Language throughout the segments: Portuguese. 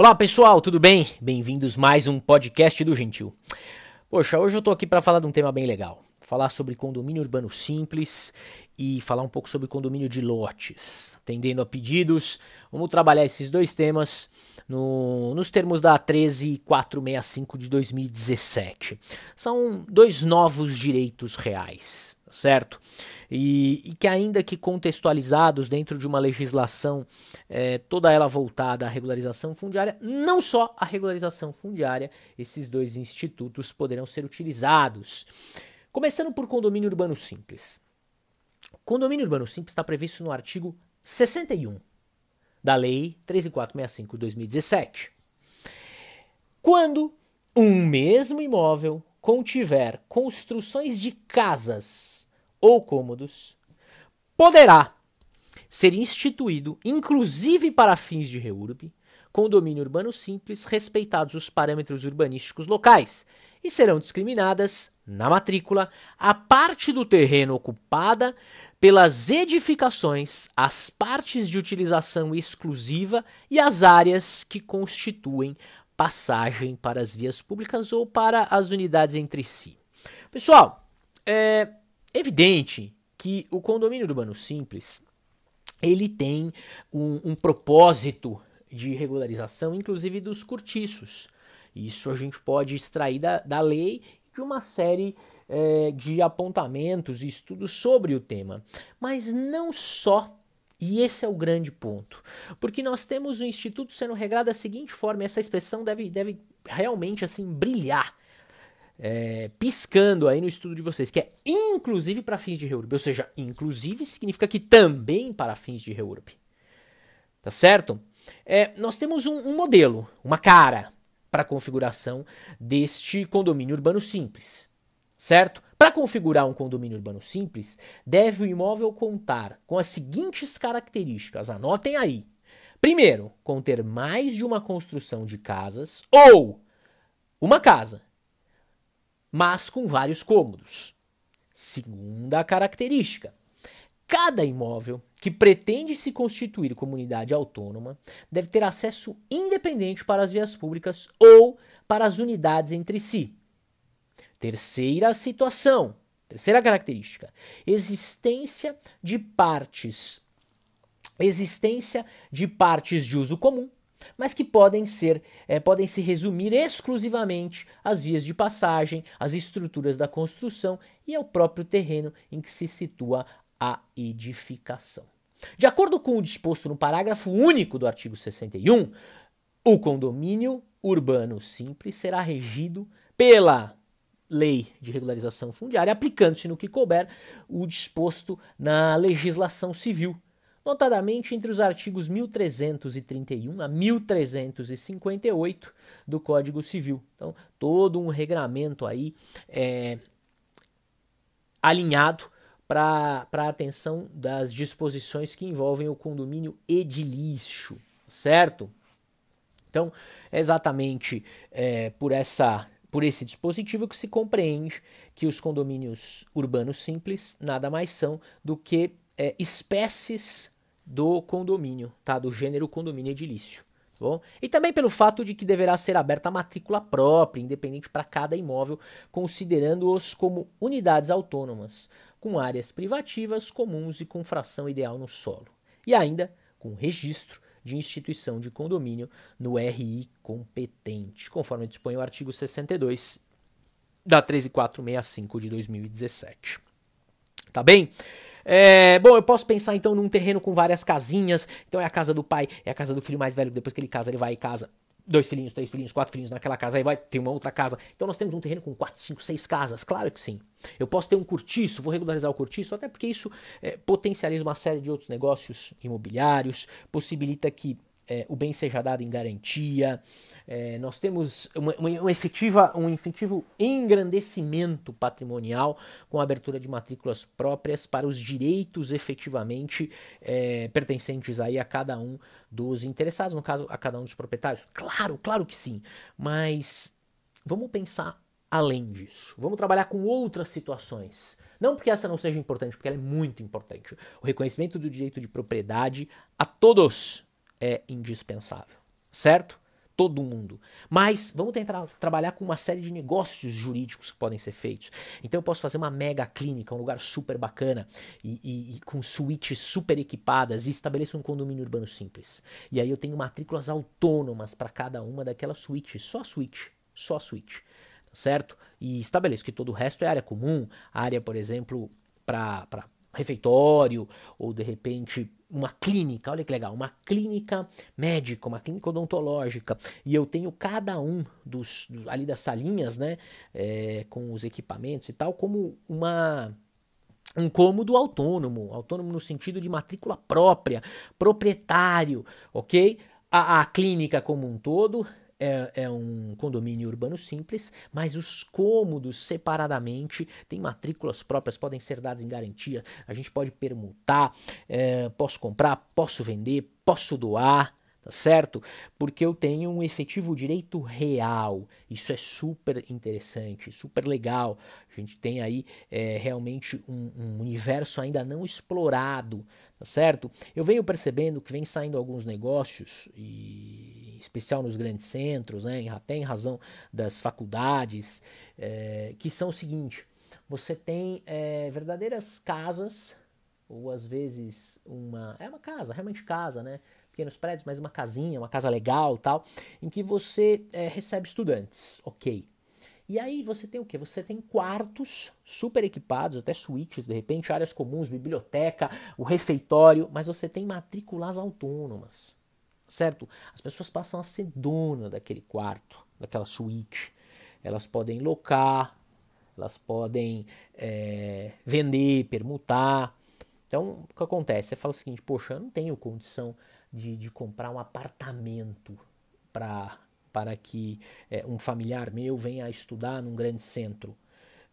Olá pessoal, tudo bem? Bem-vindos mais um podcast do Gentil. Poxa, hoje eu tô aqui para falar de um tema bem legal. Falar sobre condomínio urbano simples e falar um pouco sobre condomínio de lotes. Atendendo a pedidos, vamos trabalhar esses dois temas no, nos termos da 13465 de 2017. São dois novos direitos reais, certo? E, e, que ainda que contextualizados dentro de uma legislação é, toda ela voltada à regularização fundiária, não só a regularização fundiária, esses dois institutos poderão ser utilizados. Começando por condomínio urbano simples. Condomínio urbano simples está previsto no artigo 61 da Lei 13465-2017. Quando um mesmo imóvel contiver construções de casas ou cômodos, poderá ser instituído, inclusive para fins de reurb, condomínio urbano simples, respeitados os parâmetros urbanísticos locais, e serão discriminadas, na matrícula, a parte do terreno ocupada pelas edificações, as partes de utilização exclusiva e as áreas que constituem passagem para as vias públicas ou para as unidades entre si. Pessoal, é evidente que o condomínio urbano simples ele tem um, um propósito de regularização, inclusive dos cortiços. Isso a gente pode extrair da, da lei de uma série é, de apontamentos e estudos sobre o tema. Mas não só e esse é o grande ponto. Porque nós temos o Instituto sendo regrado da seguinte forma, essa expressão deve, deve realmente assim brilhar, é, piscando aí no estudo de vocês, que é inclusive para fins de reurb. Ou seja, inclusive significa que também para fins de reurb. Tá certo? É, nós temos um, um modelo, uma cara, para configuração deste condomínio urbano simples, certo? Para configurar um condomínio urbano simples, deve o imóvel contar com as seguintes características, anotem aí. Primeiro, conter mais de uma construção de casas ou uma casa, mas com vários cômodos. Segunda característica, cada imóvel que pretende se constituir comunidade autônoma deve ter acesso independente para as vias públicas ou para as unidades entre si. Terceira situação, terceira característica, existência de partes existência de partes de uso comum, mas que podem ser é, podem se resumir exclusivamente às vias de passagem, às estruturas da construção e ao próprio terreno em que se situa a edificação. De acordo com o disposto no parágrafo único do artigo 61, o condomínio urbano simples será regido pela Lei de Regularização Fundiária, aplicando-se no que couber o disposto na legislação civil, notadamente entre os artigos 1331 a 1358 do Código Civil. Então, todo um regramento aí é, alinhado para a atenção das disposições que envolvem o condomínio edilício, certo? Então, é exatamente é, por, essa, por esse dispositivo que se compreende que os condomínios urbanos simples nada mais são do que é, espécies do condomínio, tá? do gênero condomínio edilício. Tá bom? E também pelo fato de que deverá ser aberta a matrícula própria, independente para cada imóvel, considerando-os como unidades autônomas, com áreas privativas comuns e com fração ideal no solo. E ainda com registro de instituição de condomínio no RI competente, conforme dispõe o artigo 62 da 13465 de 2017. Tá bem? É, bom, eu posso pensar então num terreno com várias casinhas. Então é a casa do pai, é a casa do filho mais velho. Depois que ele casa, ele vai e casa dois filhinhos, três filhinhos, quatro filhinhos naquela casa, aí vai ter uma outra casa. Então nós temos um terreno com quatro, cinco, seis casas, claro que sim. Eu posso ter um cortiço, vou regularizar o cortiço, até porque isso é, potencializa uma série de outros negócios imobiliários, possibilita que é, o bem seja dado em garantia. É, nós temos uma, uma, efetiva, um efetivo engrandecimento patrimonial com a abertura de matrículas próprias para os direitos efetivamente é, pertencentes aí a cada um dos interessados, no caso, a cada um dos proprietários. Claro, claro que sim, mas vamos pensar além disso. Vamos trabalhar com outras situações. Não porque essa não seja importante, porque ela é muito importante. O reconhecimento do direito de propriedade a todos é indispensável, certo? todo mundo. Mas vamos tentar trabalhar com uma série de negócios jurídicos que podem ser feitos. Então eu posso fazer uma mega clínica, um lugar super bacana e, e, e com suítes super equipadas e estabeleço um condomínio urbano simples. E aí eu tenho matrículas autônomas para cada uma daquelas suítes, só suíte, só suíte, certo? E estabeleço que todo o resto é área comum, área, por exemplo, para refeitório ou de repente uma clínica, olha que legal, uma clínica médica, uma clínica odontológica, e eu tenho cada um dos, ali das salinhas, né, é, com os equipamentos e tal, como uma um cômodo autônomo, autônomo no sentido de matrícula própria, proprietário, ok? A, a clínica como um todo é, é, um condomínio urbano simples, mas os cômodos separadamente têm matrículas próprias, podem ser dados em garantia. A gente pode permutar, é, posso comprar, posso vender, posso doar tá certo? Porque eu tenho um efetivo direito real. Isso é super interessante, super legal. A gente tem aí é, realmente um, um, universo ainda não explorado, tá certo? Eu venho percebendo que vem saindo alguns negócios, e, especial nos grandes centros, né, até em razão das faculdades, é, que são o seguinte: você tem é, verdadeiras casas, ou às vezes uma. É uma casa, realmente casa, né? pequenos prédios, mas uma casinha, uma casa legal tal, em que você é, recebe estudantes, ok. E aí você tem o que? Você tem quartos super equipados, até suítes, de repente, áreas comuns, biblioteca, o refeitório, mas você tem matrículas autônomas, certo? As pessoas passam a ser dona daquele quarto, daquela suíte. Elas podem locar, elas podem é, vender, permutar. Então, o que acontece? Você fala o seguinte: poxa, eu não tenho condição de, de comprar um apartamento pra, para que é, um familiar meu venha estudar num grande centro.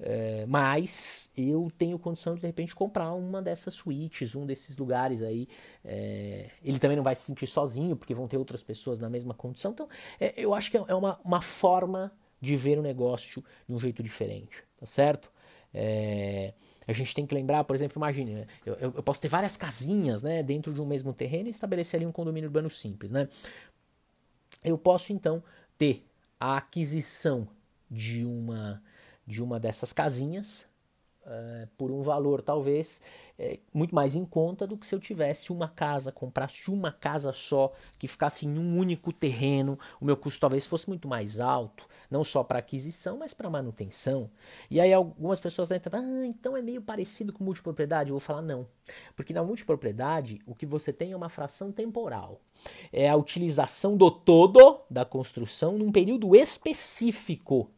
É, mas eu tenho condição de de repente comprar uma dessas suítes, um desses lugares aí. É, ele também não vai se sentir sozinho, porque vão ter outras pessoas na mesma condição. Então, é, eu acho que é uma, uma forma de ver o negócio de um jeito diferente, tá certo? É, a gente tem que lembrar, por exemplo, imagine, eu, eu, posso ter várias casinhas né, dentro de um mesmo terreno e estabelecer ali um condomínio urbano simples. Né? Eu posso então ter a aquisição de uma, de uma dessas casinhas uh, por um valor talvez é, muito mais em conta do que se eu tivesse uma casa, comprasse uma casa só, que ficasse em um único terreno, o meu custo talvez fosse muito mais alto, não só para aquisição, mas para manutenção. E aí algumas pessoas entram, ah, então é meio parecido com multipropriedade. Eu vou falar não, porque na multipropriedade o que você tem é uma fração temporal, é a utilização do todo da construção num período específico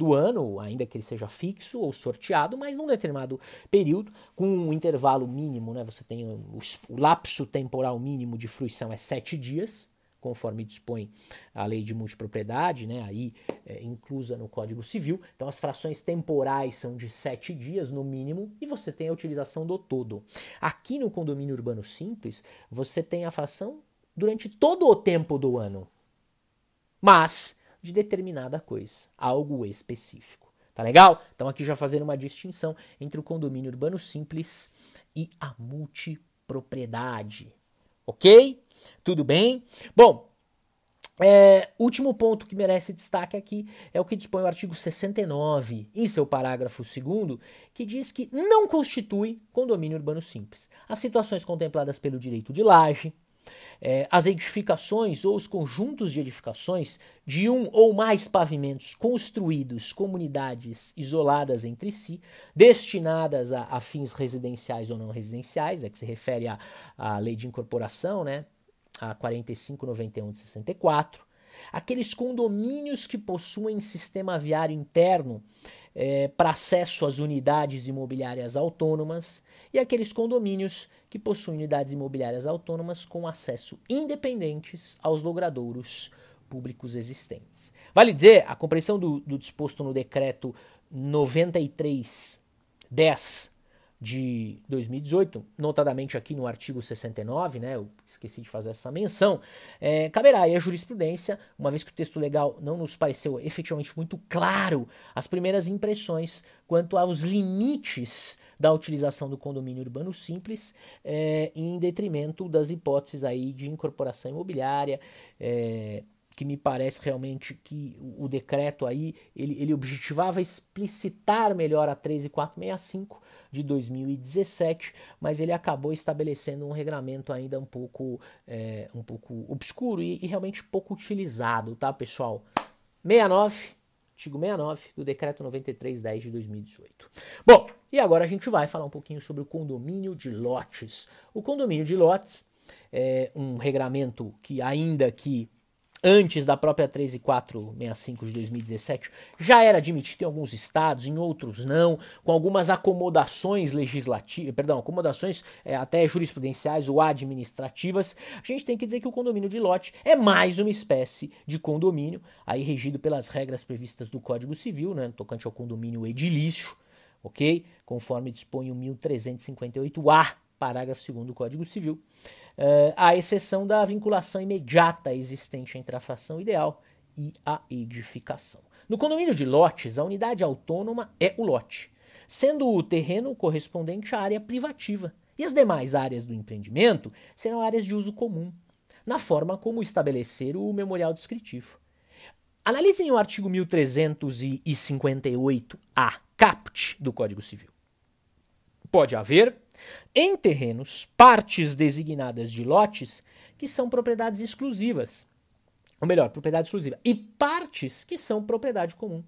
do ano, ainda que ele seja fixo ou sorteado, mas num determinado período, com um intervalo mínimo, né? Você tem o, o lapso temporal mínimo de fruição é sete dias, conforme dispõe a lei de multipropriedade, né? Aí é, inclusa no Código Civil. Então as frações temporais são de sete dias no mínimo e você tem a utilização do todo. Aqui no condomínio urbano simples, você tem a fração durante todo o tempo do ano. Mas de determinada coisa, algo específico. Tá legal? Então aqui já fazendo uma distinção entre o condomínio urbano simples e a multipropriedade. Ok? Tudo bem? Bom, é, último ponto que merece destaque aqui é o que dispõe o artigo 69, em seu parágrafo 2, que diz que não constitui condomínio urbano simples as situações contempladas pelo direito de laje, é, as edificações ou os conjuntos de edificações de um ou mais pavimentos construídos, comunidades isoladas entre si, destinadas a, a fins residenciais ou não residenciais, é que se refere à, à lei de incorporação, né, a 4591 de 64, aqueles condomínios que possuem sistema viário interno é, para acesso às unidades imobiliárias autônomas e aqueles condomínios que possuem unidades imobiliárias autônomas com acesso independentes aos logradouros públicos existentes. Vale dizer, a compreensão do, do disposto no decreto 9310 de 2018, notadamente aqui no artigo 69, né, eu esqueci de fazer essa menção, é, caberá aí a jurisprudência, uma vez que o texto legal não nos pareceu efetivamente muito claro, as primeiras impressões quanto aos limites da utilização do condomínio urbano simples, é, em detrimento das hipóteses aí de incorporação imobiliária, é, que me parece realmente que o, decreto aí ele, ele objetivava explicitar melhor a 13465 de 2017, mas ele acabou estabelecendo um regramento ainda um pouco, é, um pouco obscuro e, e realmente pouco utilizado, tá, pessoal? 69 artigo 69 do decreto 9310 de 2018. Bom, e agora a gente vai falar um pouquinho sobre o condomínio de lotes. O condomínio de lotes é um regramento que ainda que antes da própria 13465 de 2017, já era admitido em alguns estados, em outros não, com algumas acomodações legislativas, perdão, acomodações é, até jurisprudenciais ou administrativas. A gente tem que dizer que o condomínio de lote é mais uma espécie de condomínio, aí regido pelas regras previstas do Código Civil, né, tocante ao condomínio edilício, ok? Conforme dispõe o 1358-A, parágrafo 2 do Código Civil uh, à exceção da vinculação imediata existente entre a fração ideal e a edificação. No condomínio de lotes, a unidade autônoma é o lote, sendo o terreno correspondente à área privativa, e as demais áreas do empreendimento serão áreas de uso comum, na forma como estabelecer o memorial descritivo. Analisem o artigo 1358-A, caput do Código Civil. Pode haver em terrenos, partes designadas de lotes que são propriedades exclusivas. Ou melhor, propriedade exclusiva. E partes que são propriedade comum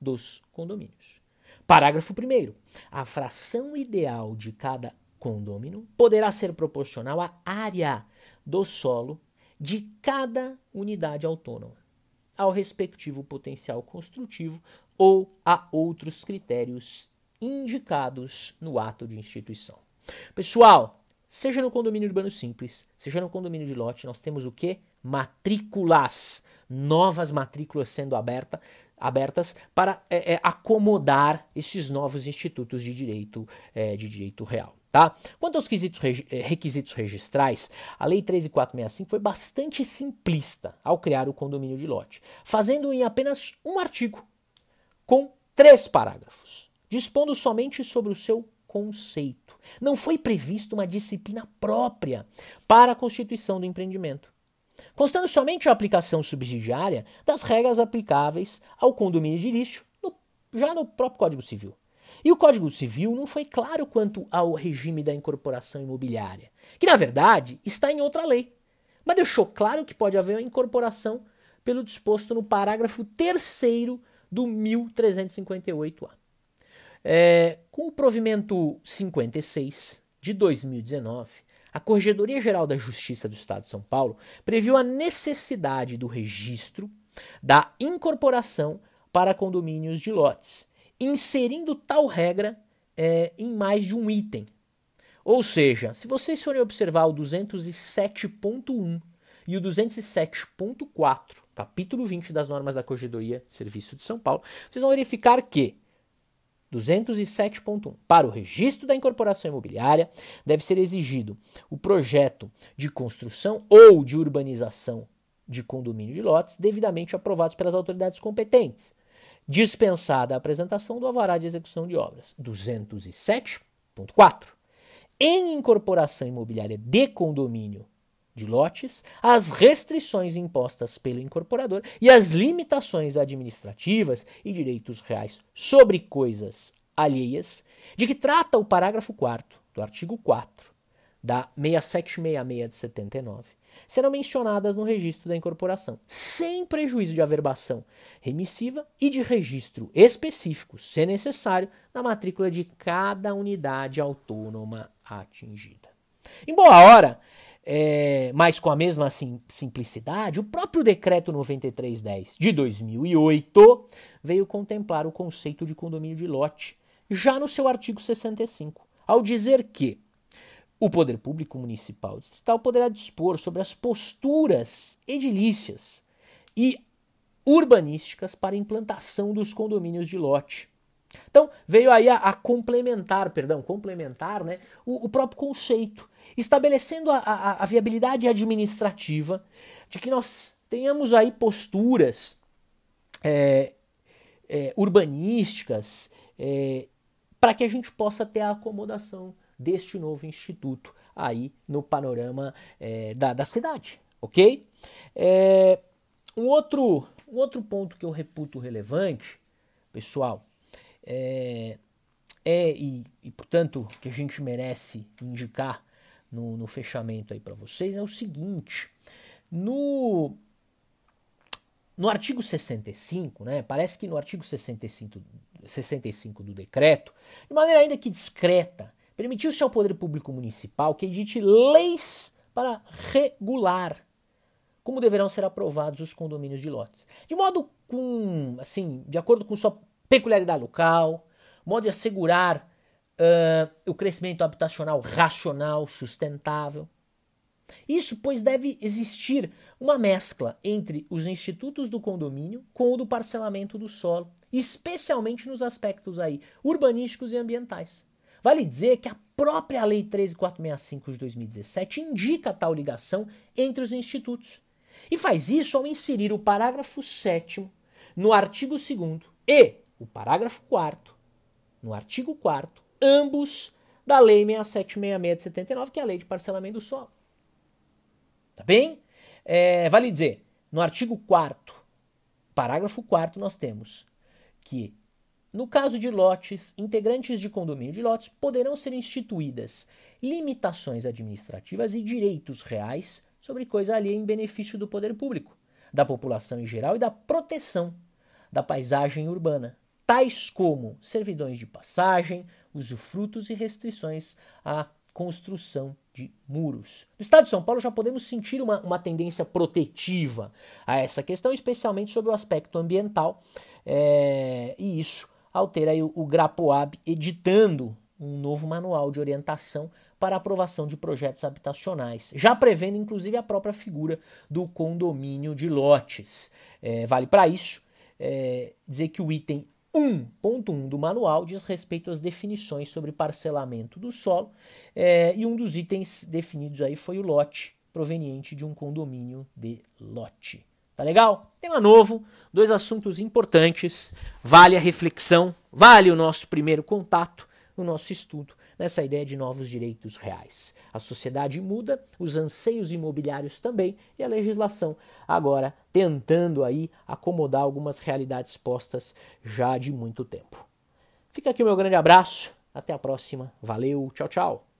dos condomínios. Parágrafo 1. A fração ideal de cada condômino poderá ser proporcional à área do solo de cada unidade autônoma, ao respectivo potencial construtivo ou a outros critérios indicados no ato de instituição. Pessoal, seja no condomínio urbano simples, seja no condomínio de lote, nós temos o que? Matrículas. Novas matrículas sendo aberta, abertas para é, é, acomodar esses novos institutos de direito, é, de direito real. Tá? Quanto aos requisitos, é, requisitos registrais, a Lei 13465 foi bastante simplista ao criar o condomínio de lote, fazendo em apenas um artigo, com três parágrafos, dispondo somente sobre o seu conceito. Não foi prevista uma disciplina própria para a constituição do empreendimento, constando somente a aplicação subsidiária das regras aplicáveis ao condomínio de lixo no, já no próprio Código Civil. E o Código Civil não foi claro quanto ao regime da incorporação imobiliária, que na verdade está em outra lei, mas deixou claro que pode haver uma incorporação pelo disposto no parágrafo 3 do 1358-A. É, com o provimento 56 de 2019, a Corregedoria Geral da Justiça do Estado de São Paulo previu a necessidade do registro da incorporação para condomínios de lotes, inserindo tal regra é, em mais de um item. Ou seja, se vocês forem observar o 207.1 e o 207.4, capítulo 20 das normas da Corregedoria de Serviço de São Paulo, vocês vão verificar que 207.1. Para o registro da incorporação imobiliária, deve ser exigido o projeto de construção ou de urbanização de condomínio de lotes devidamente aprovados pelas autoridades competentes. Dispensada a apresentação do alvará de execução de obras. 207.4. Em incorporação imobiliária de condomínio de lotes, as restrições impostas pelo incorporador e as limitações administrativas e direitos reais sobre coisas alheias, de que trata o parágrafo 4 do artigo 4 da 6766 de 79, serão mencionadas no registro da incorporação, sem prejuízo de averbação remissiva e de registro específico, se necessário, na matrícula de cada unidade autônoma atingida. Em boa hora, é, mas com a mesma sim, simplicidade, o próprio decreto 9310 de 2008 veio contemplar o conceito de condomínio de lote, já no seu artigo 65, ao dizer que o poder público municipal distrital poderá dispor sobre as posturas edilícias e urbanísticas para implantação dos condomínios de lote. Então, veio aí a, a complementar, perdão, complementar né, o, o próprio conceito estabelecendo a, a, a viabilidade administrativa de que nós tenhamos aí posturas é, é, urbanísticas é, para que a gente possa ter a acomodação deste novo instituto aí no panorama é, da, da cidade, ok? É, Um outro, um outro ponto que eu reputo relevante, pessoal, é, é e, e, portanto que a gente merece indicar no, no fechamento aí para vocês é o seguinte: no no artigo 65, né, parece que no artigo 65, 65 do decreto, de maneira ainda que discreta, permitiu-se ao poder público municipal que edite leis para regular como deverão ser aprovados os condomínios de lotes. De modo com, assim, de acordo com sua peculiaridade local, modo de assegurar uh, o crescimento habitacional racional, sustentável. Isso, pois, deve existir uma mescla entre os institutos do condomínio com o do parcelamento do solo, especialmente nos aspectos aí urbanísticos e ambientais. Vale dizer que a própria Lei 13465 de 2017 indica tal ligação entre os institutos. E faz isso ao inserir o parágrafo 7 no artigo 2 e o parágrafo 4 no artigo 4 ambos da Lei 6766 de 79, que é a Lei de Parcelamento do Solo. Tá bem? É, vale dizer, no artigo 4 parágrafo 4 nós temos que no caso de lotes, integrantes de condomínio de lotes poderão ser instituídas limitações administrativas e direitos reais sobre coisa alheia em benefício do poder público, da população em geral e da proteção da paisagem urbana, tais como servidões de passagem, usufrutos e restrições à construção de muros. No estado de São Paulo já podemos sentir uma, uma tendência protetiva a essa questão, especialmente sobre o aspecto ambiental, é, e isso ao ter aí o, o Grapoab editando um novo manual de orientação para aprovação de projetos habitacionais, já prevendo inclusive a própria figura do condomínio de lotes. É, vale para isso é, dizer que o item 1.1 do manual diz respeito às definições sobre parcelamento do solo é, e um dos itens definidos aí foi o lote proveniente de um condomínio de lote. Tá legal? Tema novo, dois assuntos importantes, vale a reflexão, vale o nosso primeiro contato, o nosso estudo nessa ideia de novos direitos reais. A sociedade muda, os anseios imobiliários também e a legislação agora tentando aí acomodar algumas realidades postas já de muito tempo. Fica aqui o meu grande abraço, até a próxima, valeu, tchau, tchau.